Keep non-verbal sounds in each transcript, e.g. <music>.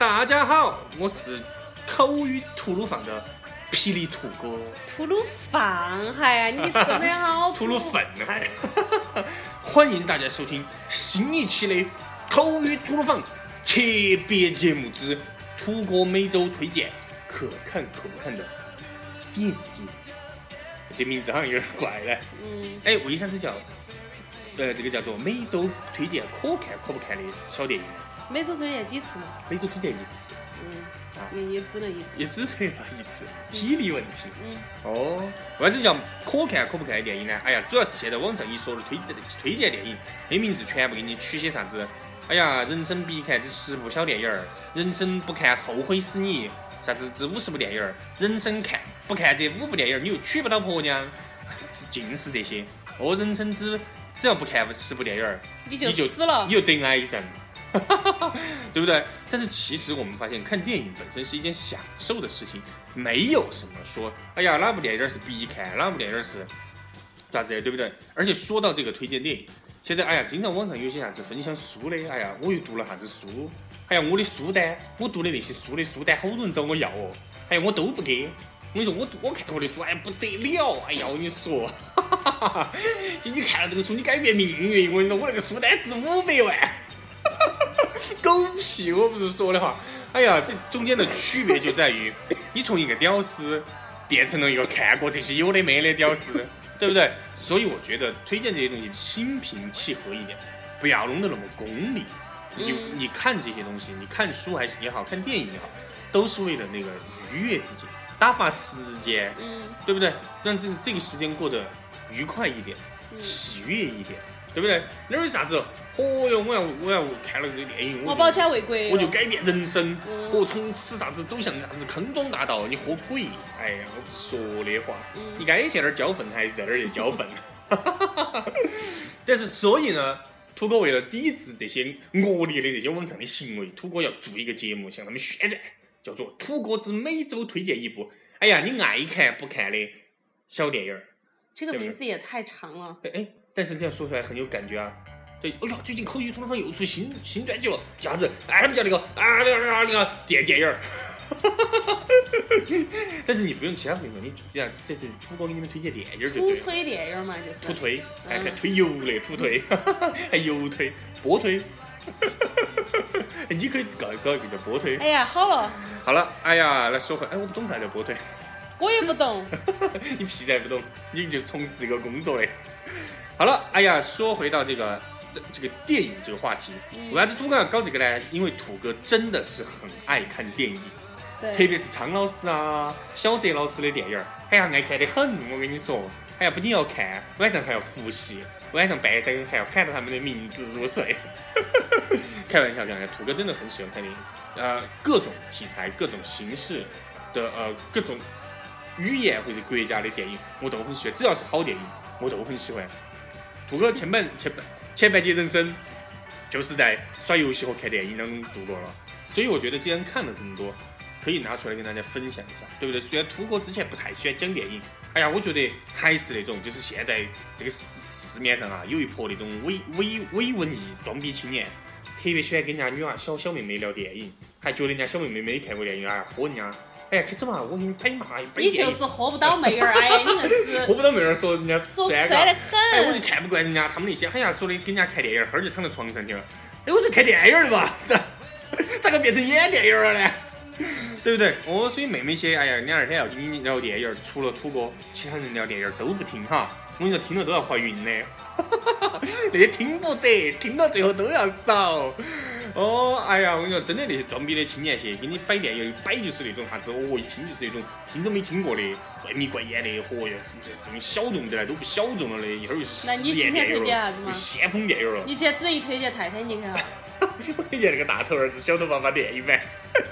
大家好，我是口语吐鲁放的霹雳兔哥，吐鲁放，嗨呀，你真的好吐鲁粪还。<laughs> 欢迎大家收听新一期的口语吐鲁放特别节目之土哥每周推荐可看可不看的电影。这名字好像有点怪嘞。嗯，哎，为啥子叫呃这个叫做每周推荐可看可不看的小电影？每周推荐几次嘛？每周推荐一次，嗯，也也只能一次也。只推荐一次，体力问题。嗯，哦，为啥子叫可看可不看的电影呢？哎呀，主要是现在网上一说的推推荐电影，那名字全部给你取些啥子？哎呀，人生必看这十部小电影儿，人生不看后悔死你，啥子这五十部电影儿，人生看不看这五部电影儿，你又娶不到婆娘，<laughs> 是尽是这些。哦，人生只只要不看十部电影儿，你就你就死了你。就得癌症，<laughs> 对不对？但是其实我们发现，看电影本身是一件享受的事情，没有什么说，哎呀，哪部电影是必看，哪部电影是咋子，对不对？而且说到这个推荐电影，现在哎呀，经常网上有些啥子分享书的，哎呀，我又读了啥子书，哎呀，我的书单，我读的那些书的书单，好多人找我要哦，哎呀，我都不给。我跟你说，我我看过的书，哎呀不得了，哎呀，我跟你说，就你看了这个书，你改变命运。我跟你说，我那个书单值五百万，狗屁！我不是说的话。哎呀，这中间的区别就在于，你从一个屌丝变成了一个看过这些有的没的屌丝，对不对？所以我觉得推荐这些东西心平气和一点，不要弄得那么功利。你你看这些东西，你看书还是也好看电影也好，都是为了那个愉悦自己，打发时间。嗯对不对？让这这个时间过得愉快一点，嗯，喜悦一点，对不对？哪有啥子？哦哟，我要我要看了这个电影，我我保家卫国。我就改变人生，嗯我从此啥子走向啥子康庄大道，你喝鬼！哎呀，我不说的话，你嗯该去那儿交粪还是在那儿去交粪？<laughs> 但是所以呢，土哥为了抵制这些恶劣的这些网上的行为，土哥要做一个节目向他们宣战，叫做“土哥之每周推荐一部”。哎呀，你爱看不看的小电影儿。这个名字也太长了。哎哎，但是这样说出来很有感觉啊。对，哎呀，最近口语吐鲁番又出新新专辑了，叫啥子？哎，他们叫那个啊那个那个那个电电影儿。<laughs> 但是你不用其他朋友，你这样这是土哥给你们推荐电影儿就对。土推电影嘛，就是。土推，还嗯还推油的土推，<laughs> 还油推，波推。哎 <laughs> 你可以搞搞一个叫波推。哎呀，好了，好了，哎呀，来说回，哎，我不懂啥叫波推，我也不懂。你屁才不懂，你就从事这个工作的。好了，哎呀，说回到这个这这个电影这个话题，嗯为啥子土哥要搞这个呢？因为土哥真的是很爱看电影，特。别是苍老师啊、小泽老师的电影儿，哎呀，爱看得很。我跟你说，哎呀，不仅要看，晚上还要复习，晚上半夜还要喊着他们的名字入睡。<laughs> 开玩笑，开玩笑，土哥真的很喜欢看电影，呃，各种题材、各种形式的呃各种语言或者国家的电影，我都很喜欢，只要是好电影，我都很喜欢。土哥前半前半前半截人生就是在耍游戏和看电影当中度过了，所以我觉得既然看了这么多，可以拿出来跟大家分享一下，对不对？虽然土哥之前不太喜欢讲电影，哎呀，我觉得还是那种，就是现在这个市市面上啊，有一波那种伪伪伪文艺装逼青年，特别喜欢跟人家女娃小小妹妹聊电影，还觉得人家小妹妹没看过电影啊，喝人家，哎呀，去走嘛，我给你摆嘛，摆你就是喝不到妹儿，哎呀，你硬是 <laughs> 喝不到妹儿说人家说酸酸的很。哎，我就。看不惯人家他们那些，哎呀，说的跟人家看电影，哈儿就躺在床上去了。哎，我说看电影的吧，咋咋个变成演电影了呢？<laughs> 对不对？哦，所以妹妹些，哎呀，你二天要跟你聊电影，除了土哥，其他人聊电影都不听哈。我跟你说，听了都要怀孕的，<laughs> 那些听不得，听到最后都要遭。哦，哎呀，我跟你说，真的那些装逼的青年些，给你摆电影，一摆就是那种啥子，哦，一听就是那种听都没听过的，怪迷怪眼的，嚯哟，是这这种小众的都不小众了的，一会儿又是那你实验今天推电影了，荐啥子嘛又先锋电影了。你今天只一推荐泰坦尼克啊？<laughs> 我推荐那个大头儿子小头爸爸电影版，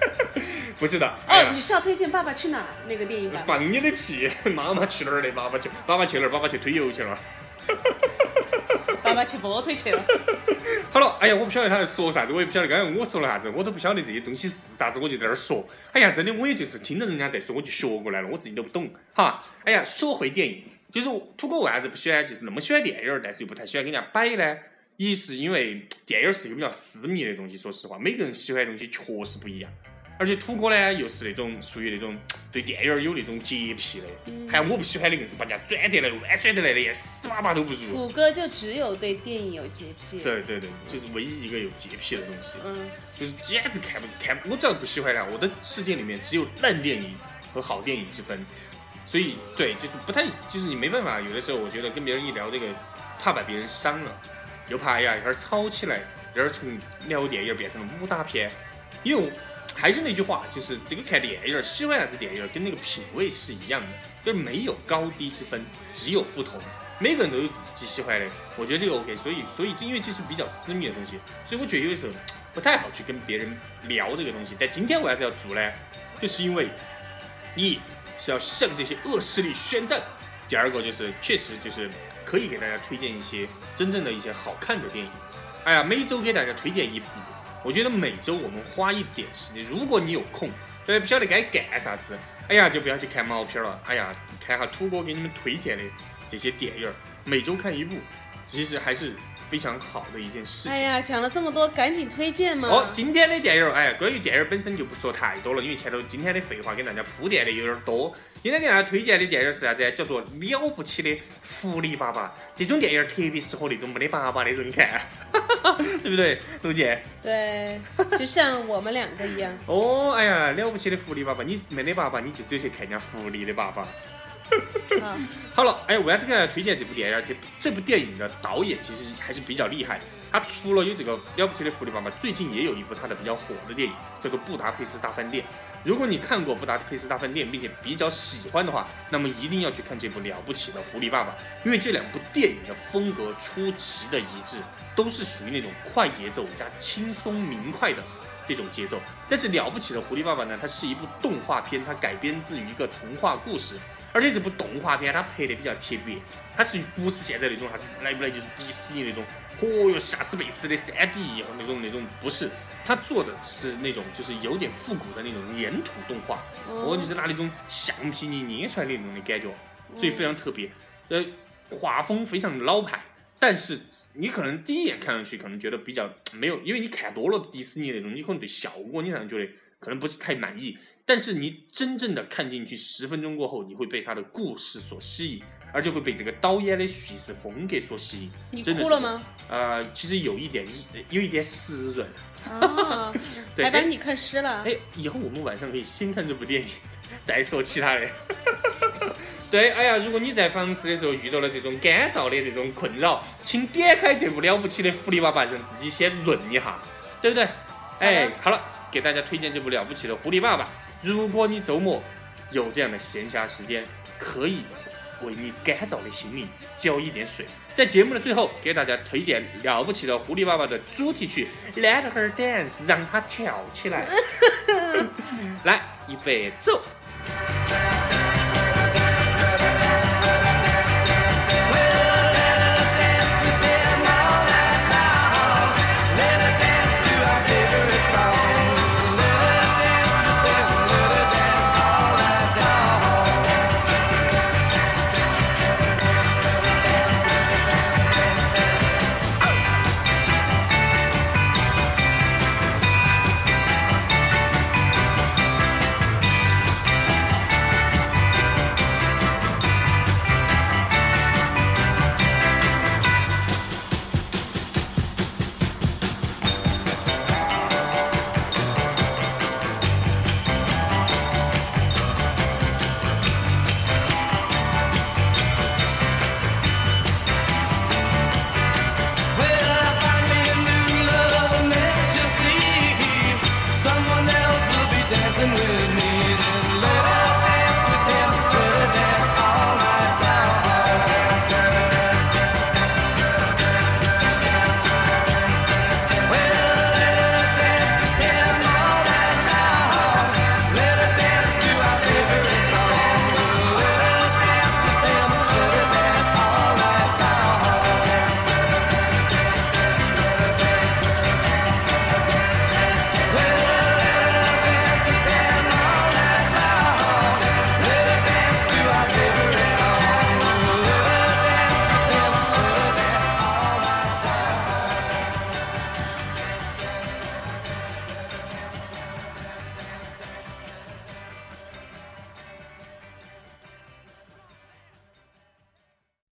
<laughs> 不是的，哎哦，呀你是要推荐《爸爸去哪儿》那个电影版？放你的屁！<laughs> 妈妈去哪儿的？爸爸去，爸爸去哪儿？爸爸去推油去了。爸爸去波推去了。<laughs> 好了，哎呀，我不晓得他在说啥子，我也不晓得刚才我说了啥子，我都不晓得这些东西是啥子，我就在那儿说。哎呀，真的，我也就是听着人家在说，我就学过来了，我自己都不懂。哈，哎呀，说回电影，就是土哥为啥子不喜欢，就是那么喜欢电影，但是又不太喜欢给人家摆呢？一是因为电影是一个比较私密的东西，说实话，每个人喜欢的东西确实不一样。而且土哥呢，又是那种属于那种对电影有那种洁癖的，还有我不喜欢的，硬是把人家转得来、弯转得来的，死巴巴都不如。土哥就只有对电影有洁癖。对对对，就是唯一一个有洁癖的东西。嗯，就是简直看不看，我只要不喜欢它，我的世界里面只有烂电影和好电影之分。所以，对，就是不太，就是你没办法。有的时候，我觉得跟别人一聊这个，怕把别人伤了，又怕哎呀一会儿吵起来，一会儿从聊电影变成了武打片，因为我。还是那句话，就是这个看电影，喜欢啥子电影，跟那个品味是一样的，就是没有高低之分，只有不同。每个人都有自己喜欢的，我觉得这个 OK。所以，所以因为这是比较私密的东西，所以我觉得有的时候不太好去跟别人聊这个东西。但今天为啥子要做呢？就是因为一是要向这些恶势力宣战，第二个就是确实就是可以给大家推荐一些真正的一些好看的电影。哎呀，每周给大家推荐一部。我觉得每周我们花一点时间，如果你有空，对不晓得该干啥子，哎呀，就不要去看毛片了，哎呀，看下土哥给你们推荐的这些电影，每周看一部，其实还是。非常好的一件事情。哎呀，讲了这么多，赶紧推荐嘛！哦，今天的电影，哎，关于电影本身就不说太多了，因为前头今天的废话给大家铺垫的有点多。今天给大家推荐的电影是啥子？叫做《了不起的狐狸爸爸》。这种电影特别适合那种没得爸爸的人看，<laughs> 对不对，卢姐？对，就像我们两个一样。<laughs> 哦，哎呀，了不起的狐狸爸爸，你没得爸爸，你就只有去看人家狐狸的爸爸。好 <laughs> 了，哎，为啥子给大家推荐这部电影？这这部电影的导演其实还是比较厉害。他除了有这个了不起的狐狸爸爸，最近也有一部他的比较火的电影，叫做《布达佩斯大饭店》。如果你看过《布达佩斯大饭店》，并且比较喜欢的话，那么一定要去看这部了不起的狐狸爸爸，因为这两部电影的风格出奇的一致，都是属于那种快节奏加轻松明快的这种节奏。但是了不起的狐狸爸爸呢，它是一部动画片，它改编自于一个童话故事。而且这部动画片它拍的比较特别，它是不是现在那种啥子来不来就是迪士尼那种，嚯哟吓死贝斯的三 D 那种那种不是，它做的是那种就是有点复古的那种粘土动画，哦，就是拿那种橡皮泥捏出来的那种的感觉，所以非常特别。呃，画风非常老派，但是你可能第一眼看上去可能觉得比较没有，因为你看多了迪士尼那种，你可能对效果你才能觉得。可能不是太满意，但是你真正的看进去十分钟过后，你会被他的故事所吸引，而且会被这个导演的叙事风格所吸引。你哭了吗？呃，其实有一点，有一点湿润。<laughs> 啊，还把你看湿了。哎，以后我们晚上可以先看这部电影，再说其他的。<laughs> 对，哎呀，如果你在房事的时候遇到了这种干燥的这种困扰，请点开这部了不起的狐狸娃娃，让自己先润一下，对不对？哎，好了。给大家推荐这部了不起的狐狸爸爸。如果你周末有这样的闲暇时间，可以为你干燥的心灵浇一点水。在节目的最后，给大家推荐了不起的狐狸爸爸的主题曲《Let Her Dance》，让她跳起来。<laughs> 来，预备，走。